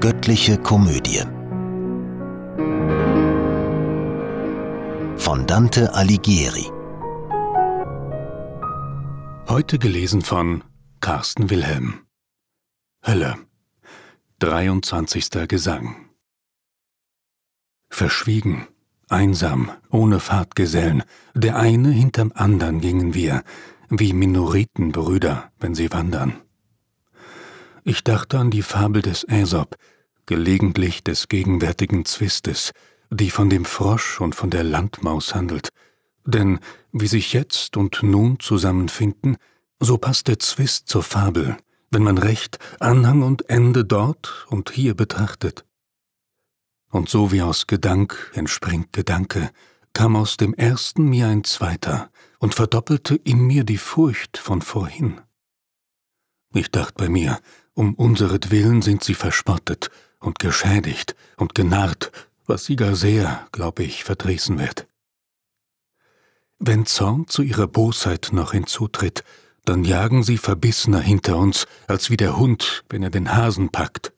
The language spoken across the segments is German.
Göttliche Komödie von Dante Alighieri. Heute gelesen von Carsten Wilhelm. Hölle. 23. Gesang. Verschwiegen, einsam, ohne Fahrtgesellen, der eine hinterm andern gingen wir, wie Minoritenbrüder, wenn sie wandern. Ich dachte an die Fabel des Aesop, gelegentlich des gegenwärtigen Zwistes, die von dem Frosch und von der Landmaus handelt. Denn wie sich jetzt und nun zusammenfinden, so passt der Zwist zur Fabel, wenn man recht Anhang und Ende dort und hier betrachtet. Und so wie aus Gedank entspringt Gedanke, kam aus dem ersten mir ein zweiter und verdoppelte in mir die Furcht von vorhin. Ich dacht bei mir, um unseretwillen sind sie verspottet und geschädigt und genarrt, was sie gar sehr, glaube ich, verdrießen wird. Wenn Zorn zu ihrer Bosheit noch hinzutritt, dann jagen sie verbissener hinter uns, als wie der Hund, wenn er den Hasen packt.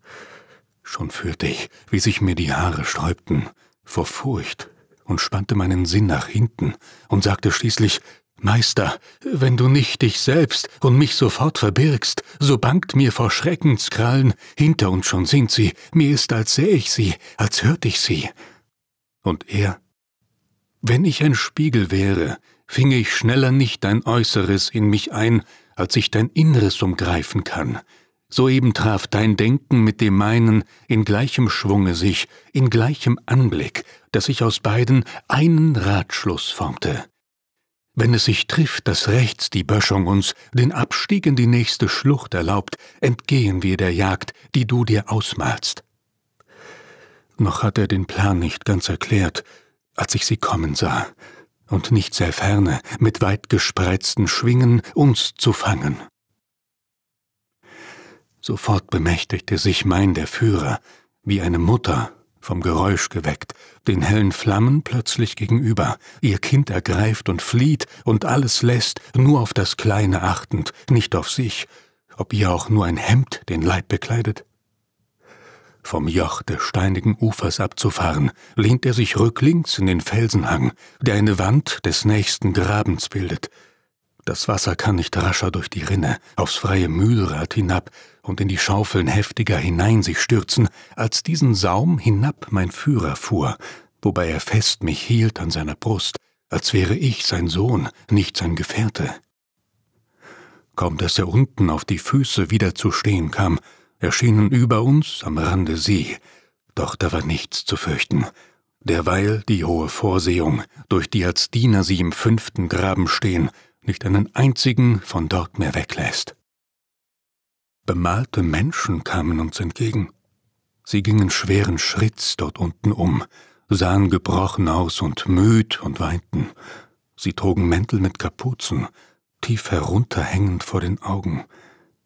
Schon fühlte ich, wie sich mir die Haare sträubten, vor Furcht, und spannte meinen Sinn nach hinten und sagte schließlich, Meister, wenn du nicht dich selbst und mich sofort verbirgst, so bangt mir vor Schreckenskrallen, hinter uns schon sind sie, mir ist, als säh ich sie, als hört ich sie. Und er, wenn ich ein Spiegel wäre, finge ich schneller nicht dein Äußeres in mich ein, als ich dein Inneres umgreifen kann. Soeben traf dein Denken mit dem meinen in gleichem Schwunge sich, in gleichem Anblick, dass ich aus beiden einen Ratschluss formte. Wenn es sich trifft, dass rechts die Böschung uns den Abstieg in die nächste Schlucht erlaubt, entgehen wir der Jagd, die du dir ausmalst. Noch hat er den Plan nicht ganz erklärt, als ich sie kommen sah, und nicht sehr ferne, mit weit gespreizten Schwingen uns zu fangen. Sofort bemächtigte sich mein der Führer, wie eine Mutter, vom Geräusch geweckt, den hellen Flammen plötzlich gegenüber, ihr Kind ergreift und flieht und alles lässt, nur auf das Kleine achtend, nicht auf sich, ob ihr auch nur ein Hemd den Leib bekleidet? Vom Joch des steinigen Ufers abzufahren, lehnt er sich rücklings in den Felsenhang, der eine Wand des nächsten Grabens bildet, das Wasser kann nicht rascher durch die Rinne, aufs freie Mühlrad hinab und in die Schaufeln heftiger hinein sich stürzen, als diesen Saum hinab mein Führer fuhr, wobei er fest mich hielt an seiner Brust, als wäre ich sein Sohn, nicht sein Gefährte. Kaum dass er unten auf die Füße wieder zu stehen kam, erschienen über uns am Rande sie, doch da war nichts zu fürchten, derweil die hohe Vorsehung, durch die als Diener sie im fünften Graben stehen, nicht einen einzigen von dort mehr weglässt. Bemalte Menschen kamen uns entgegen. Sie gingen schweren Schritts dort unten um, sahen gebrochen aus und müd und weinten. Sie trugen Mäntel mit Kapuzen, tief herunterhängend vor den Augen,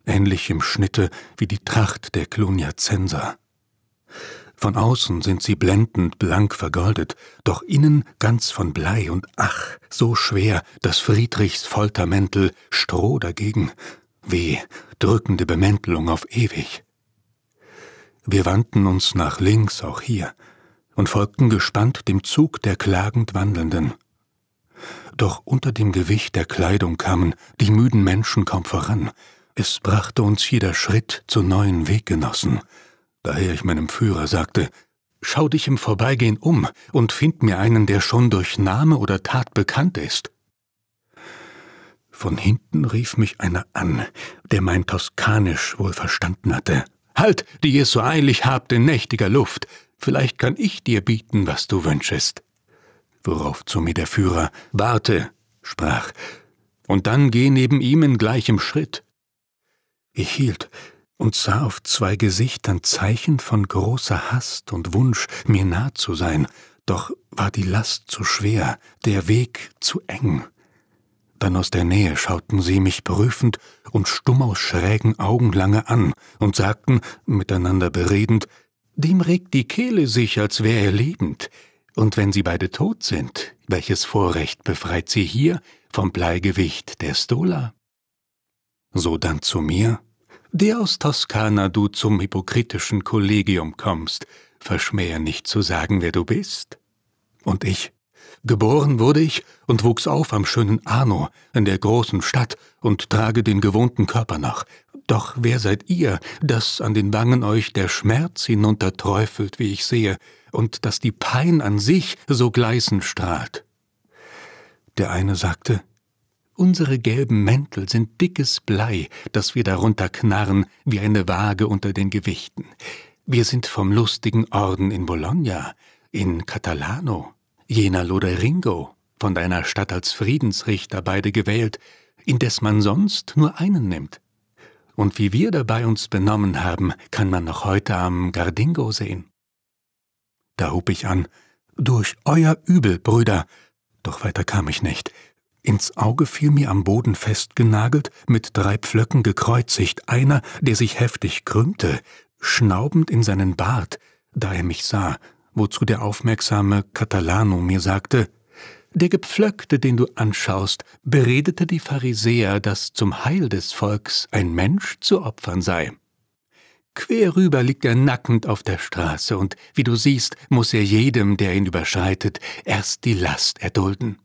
ähnlich im Schnitte wie die Tracht der Cluniacenser. Von außen sind sie blendend blank vergoldet, doch innen ganz von Blei und ach, so schwer, dass Friedrichs Foltermäntel Stroh dagegen, weh, drückende Bemäntelung auf ewig. Wir wandten uns nach links auch hier und folgten gespannt dem Zug der klagend Wandelnden. Doch unter dem Gewicht der Kleidung kamen die müden Menschen kaum voran, es brachte uns jeder Schritt zu neuen Weggenossen, daher ich meinem Führer sagte, Schau dich im Vorbeigehen um und find mir einen, der schon durch Name oder Tat bekannt ist. Von hinten rief mich einer an, der mein Toskanisch wohl verstanden hatte. Halt, die ihr so eilig habt in nächtiger Luft, vielleicht kann ich dir bieten, was du wünschest. Worauf zu mir der Führer, warte, sprach, und dann geh neben ihm in gleichem Schritt. Ich hielt, und sah auf zwei Gesichtern Zeichen von großer Hast und Wunsch, mir nah zu sein, doch war die Last zu schwer, der Weg zu eng. Dann aus der Nähe schauten sie mich prüfend und stumm aus schrägen Augen lange an und sagten, miteinander beredend, dem regt die Kehle sich, als wär er lebend, und wenn sie beide tot sind, welches Vorrecht befreit sie hier vom Bleigewicht der Stola? So dann zu mir, der aus Toskana du zum hypokritischen Kollegium kommst, verschmähe nicht zu sagen, wer du bist. Und ich, Geboren wurde ich und wuchs auf am schönen Arno in der großen Stadt und trage den gewohnten Körper noch. Doch wer seid ihr, dass an den Wangen euch der Schmerz hinunterträufelt, wie ich sehe, und dass die Pein an sich so gleißend strahlt? Der eine sagte, Unsere gelben Mäntel sind dickes Blei, das wir darunter knarren wie eine Waage unter den Gewichten. Wir sind vom lustigen Orden in Bologna, in Catalano, jener Loderingo, von deiner Stadt als Friedensrichter beide gewählt, indes man sonst nur einen nimmt. Und wie wir dabei uns benommen haben, kann man noch heute am Gardingo sehen. Da hub ich an, durch euer Übel, Brüder, doch weiter kam ich nicht. Ins Auge fiel mir am Boden festgenagelt, mit drei Pflöcken gekreuzigt, einer, der sich heftig krümmte, schnaubend in seinen Bart, da er mich sah, wozu der aufmerksame Catalano mir sagte, der Gepflöckte, den du anschaust, beredete die Pharisäer, dass zum Heil des Volks ein Mensch zu opfern sei. Quer rüber liegt er nackend auf der Straße, und wie du siehst, muss er jedem, der ihn überschreitet, erst die Last erdulden.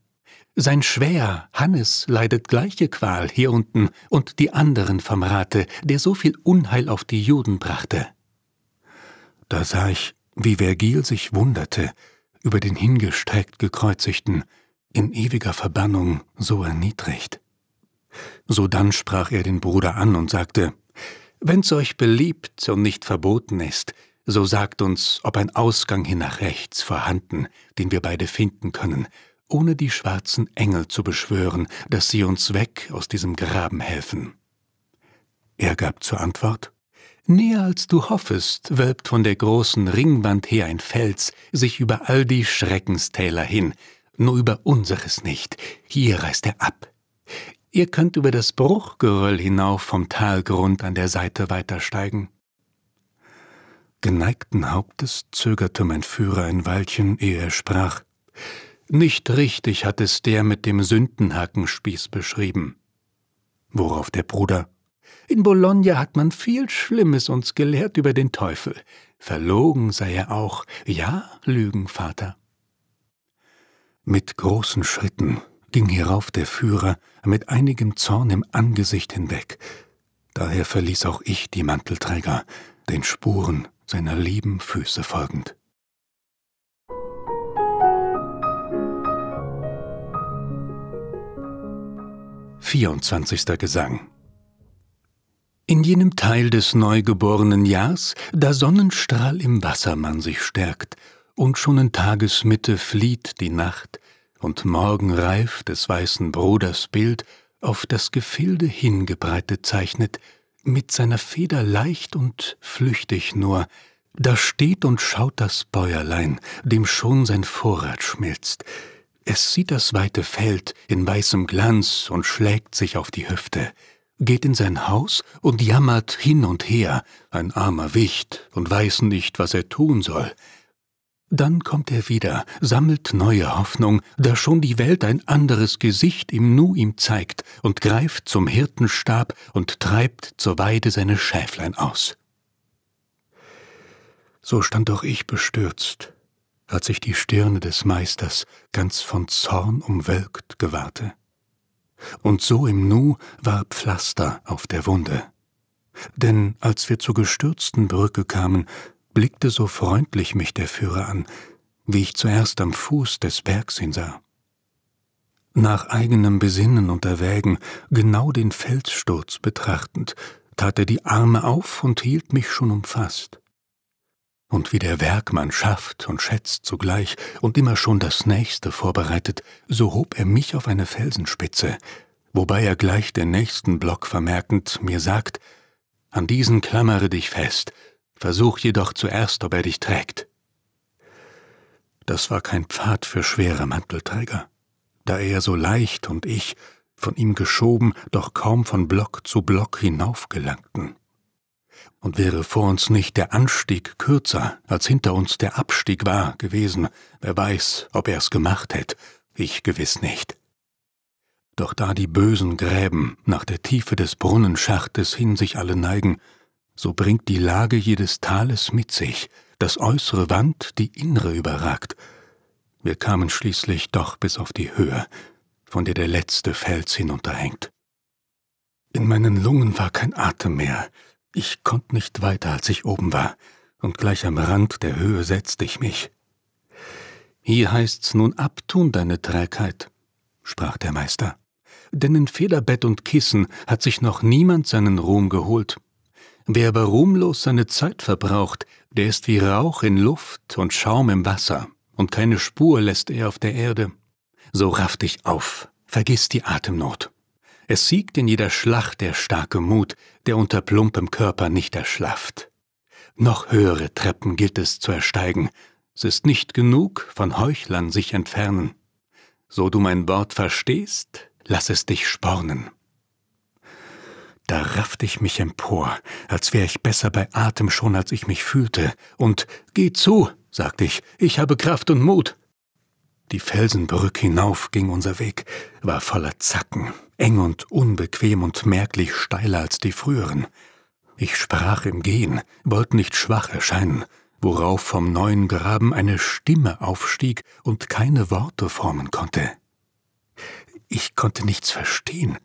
Sein Schwäher, Hannes, leidet gleiche Qual hier unten und die anderen vom Rate, der so viel Unheil auf die Juden brachte. Da sah ich wie Vergil sich wunderte über den hingestreckt gekreuzigten, in ewiger Verbannung so erniedrigt. Sodann sprach er den Bruder an und sagte, Wenn's euch beliebt und nicht verboten ist, so sagt uns, ob ein Ausgang hin nach rechts vorhanden, den wir beide finden können, ohne die schwarzen Engel zu beschwören, dass sie uns weg aus diesem Graben helfen. Er gab zur Antwort, Näher als du hoffest, wölbt von der großen Ringwand her ein Fels sich über all die Schreckenstäler hin, nur über unseres nicht, hier reißt er ab. Ihr könnt über das Bruchgeröll hinauf vom Talgrund an der Seite weitersteigen. Geneigten Hauptes zögerte mein Führer ein Weilchen, ehe er sprach. Nicht richtig hat es der mit dem Sündenhackenspieß beschrieben. Worauf der Bruder in Bologna hat man viel Schlimmes uns gelehrt über den Teufel. Verlogen sei er auch. Ja, Lügen, Vater. Mit großen Schritten ging hierauf der Führer mit einigem Zorn im Angesicht hinweg. Daher verließ auch ich die Mantelträger, den Spuren seiner lieben Füße folgend. Vierundzwanzigster Gesang in jenem Teil des neugeborenen Jahrs, da Sonnenstrahl im Wassermann sich stärkt, und schon in Tagesmitte flieht die Nacht, und morgenreif des weißen Bruders Bild auf das Gefilde hingebreitet zeichnet, mit seiner Feder leicht und flüchtig nur, da steht und schaut das Bäuerlein, dem schon sein Vorrat schmilzt. Es sieht das weite Feld in weißem Glanz und schlägt sich auf die Hüfte geht in sein Haus und jammert hin und her, ein armer Wicht, und weiß nicht, was er tun soll. Dann kommt er wieder, sammelt neue Hoffnung, da schon die Welt ein anderes Gesicht im Nu ihm zeigt, und greift zum Hirtenstab und treibt zur Weide seine Schäflein aus. So stand auch ich bestürzt, als ich die Stirne des Meisters ganz von Zorn umwölkt gewahrte und so im Nu war Pflaster auf der Wunde. Denn als wir zur gestürzten Brücke kamen, blickte so freundlich mich der Führer an, wie ich zuerst am Fuß des Bergs hinsah. Nach eigenem Besinnen und Erwägen, genau den Felssturz betrachtend, tat er die Arme auf und hielt mich schon umfasst. Und wie der Werkmann schafft und schätzt zugleich und immer schon das Nächste vorbereitet, so hob er mich auf eine Felsenspitze, wobei er gleich den nächsten Block vermerkend mir sagt, an diesen klammere dich fest, versuch jedoch zuerst, ob er dich trägt. Das war kein Pfad für schwere Mantelträger, da er so leicht und ich, von ihm geschoben, doch kaum von Block zu Block hinaufgelangten. Und wäre vor uns nicht der Anstieg kürzer, als hinter uns der Abstieg war gewesen, wer weiß, ob er's gemacht hätt, ich gewiss nicht. Doch da die bösen Gräben nach der Tiefe des Brunnenschachtes hin sich alle neigen, so bringt die Lage jedes Tales mit sich, das äußere Wand die innere überragt. Wir kamen schließlich doch bis auf die Höhe, von der der letzte Fels hinunterhängt. In meinen Lungen war kein Atem mehr, ich konnte nicht weiter, als ich oben war, und gleich am Rand der Höhe setzte ich mich. Hier heißt's nun abtun deine Trägheit, sprach der Meister, denn in Federbett und Kissen hat sich noch niemand seinen Ruhm geholt. Wer aber ruhmlos seine Zeit verbraucht, der ist wie Rauch in Luft und Schaum im Wasser, und keine Spur lässt er auf der Erde. So raff dich auf, vergiss die Atemnot. Es siegt in jeder Schlacht der starke Mut, der unter plumpem Körper nicht erschlafft. Noch höhere Treppen gilt es zu ersteigen, es ist nicht genug, von Heuchlern sich entfernen. So du mein Wort verstehst, lass es dich spornen. Da raffte ich mich empor, als wär ich besser bei Atem schon, als ich mich fühlte, und Geh zu, sagte ich, ich habe Kraft und Mut. Die Felsenbrück hinauf ging unser Weg, war voller Zacken, eng und unbequem und merklich steiler als die früheren. Ich sprach im Gehen, wollte nicht schwach erscheinen, worauf vom neuen Graben eine Stimme aufstieg und keine Worte formen konnte. Ich konnte nichts verstehen,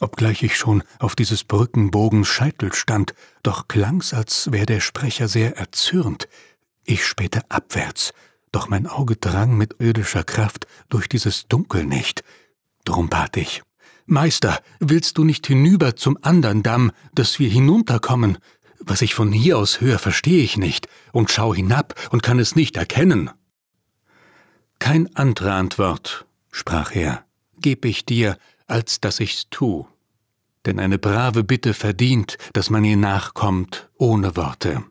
obgleich ich schon auf dieses Brückenbogens Scheitel stand, doch klang's, als wär der Sprecher sehr erzürnt. Ich spähte abwärts, doch mein Auge drang mit irdischer Kraft durch dieses Dunkel nicht. Drum bat ich, Meister, willst du nicht hinüber zum andern Damm, dass wir hinunterkommen? Was ich von hier aus höre, verstehe ich nicht, und schau hinab und kann es nicht erkennen. Kein andere Antwort, sprach er, geb ich dir, als dass ich's tu. Denn eine brave Bitte verdient, dass man ihr nachkommt, ohne Worte.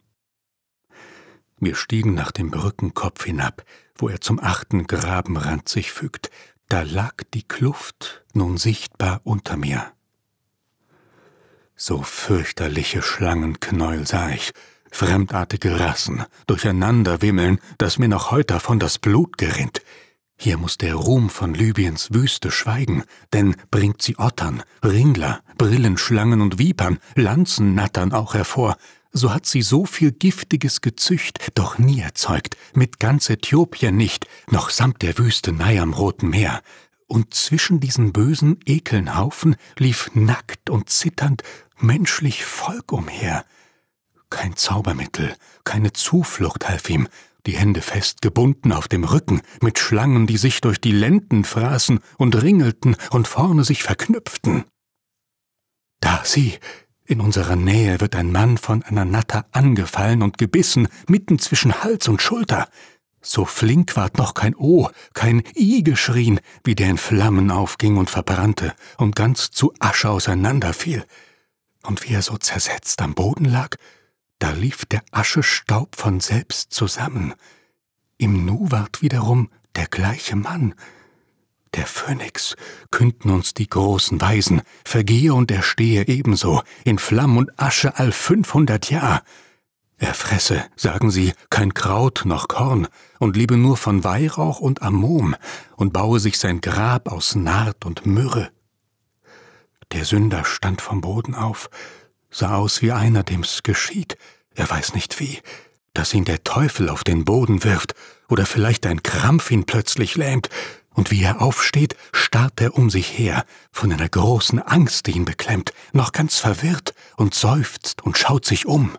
Wir stiegen nach dem Brückenkopf hinab, wo er zum achten Grabenrand sich fügt. Da lag die Kluft nun sichtbar unter mir. So fürchterliche Schlangenknäuel sah ich, fremdartige Rassen, durcheinander wimmeln, dass mir noch heut davon das Blut gerinnt. Hier muss der Ruhm von Libyens Wüste schweigen, denn bringt sie Ottern, Ringler, Brillenschlangen und Vipern, Lanzennattern auch hervor, so hat sie so viel giftiges Gezücht doch nie erzeugt, mit ganz Äthiopien nicht, noch samt der Wüstenei am Roten Meer. Und zwischen diesen bösen Ekelnhaufen lief nackt und zitternd menschlich Volk umher. Kein Zaubermittel, keine Zuflucht half ihm, die Hände fest gebunden auf dem Rücken, mit Schlangen, die sich durch die Lenden fraßen und ringelten und vorne sich verknüpften. Da sieh, in unserer Nähe wird ein Mann von einer Natter angefallen und gebissen, mitten zwischen Hals und Schulter. So flink ward noch kein O, kein I geschrien, wie der in Flammen aufging und verbrannte und ganz zu Asche auseinanderfiel. Und wie er so zersetzt am Boden lag, da lief der Aschestaub von selbst zusammen. Im Nu ward wiederum der gleiche Mann, der Phönix, künden uns die großen Weisen, vergehe und erstehe ebenso, in Flamm und Asche all fünfhundert Jahr. Er fresse, sagen sie, kein Kraut noch Korn und lebe nur von Weihrauch und Ammom und baue sich sein Grab aus Naht und Myrrhe. Der Sünder stand vom Boden auf, sah aus wie einer, dem's geschieht, er weiß nicht wie, dass ihn der Teufel auf den Boden wirft oder vielleicht ein Krampf ihn plötzlich lähmt, und wie er aufsteht, starrt er um sich her, von einer großen Angst, die ihn beklemmt, noch ganz verwirrt und seufzt und schaut sich um.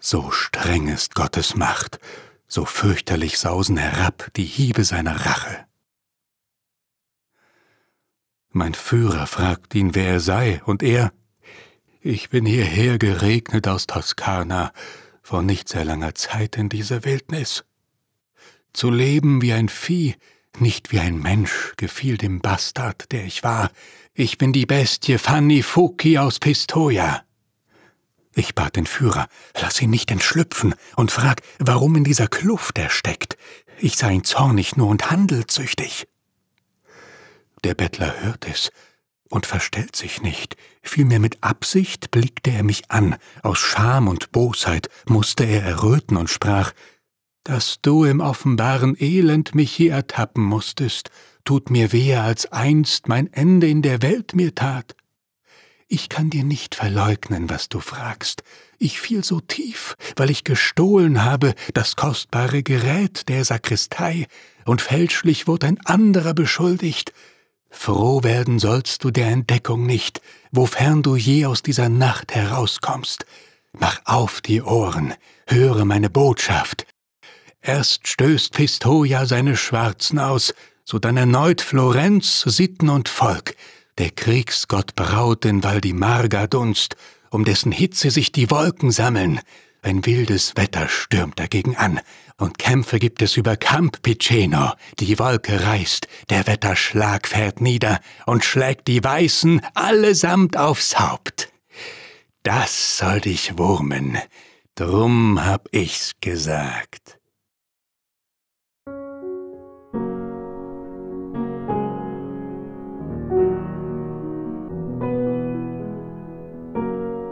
So streng ist Gottes Macht, so fürchterlich sausen herab die Hiebe seiner Rache. Mein Führer fragt ihn, wer er sei, und er, ich bin hierher geregnet aus Toskana, vor nicht sehr langer Zeit in dieser Wildnis. Zu leben wie ein Vieh, nicht wie ein Mensch, gefiel dem Bastard, der ich war. Ich bin die Bestie Fanny Fuki aus Pistoia. Ich bat den Führer, lass ihn nicht entschlüpfen und frag, warum in dieser Kluft er steckt. Ich sah ihn zornig nur und handelzüchtig. Der Bettler hört es und verstellt sich nicht, vielmehr mit Absicht blickte er mich an, aus Scham und Bosheit musste er erröten und sprach, dass du im offenbaren Elend mich hier ertappen musstest, tut mir weher, als einst mein Ende in der Welt mir tat. Ich kann dir nicht verleugnen, was du fragst. Ich fiel so tief, weil ich gestohlen habe das kostbare Gerät der Sakristei, und fälschlich wurde ein anderer beschuldigt. Froh werden sollst du der Entdeckung nicht, wofern du je aus dieser Nacht herauskommst. Mach auf die Ohren, höre meine Botschaft. Erst stößt Pistoja seine Schwarzen aus, so dann erneut Florenz, Sitten und Volk, der Kriegsgott braut in Val di Marga Dunst, um dessen Hitze sich die Wolken sammeln. Ein wildes Wetter stürmt dagegen an, und Kämpfe gibt es über Camp Piceno. Die Wolke reißt, der Wetterschlag fährt nieder und schlägt die Weißen allesamt aufs Haupt. Das soll dich wurmen, drum hab ich's gesagt.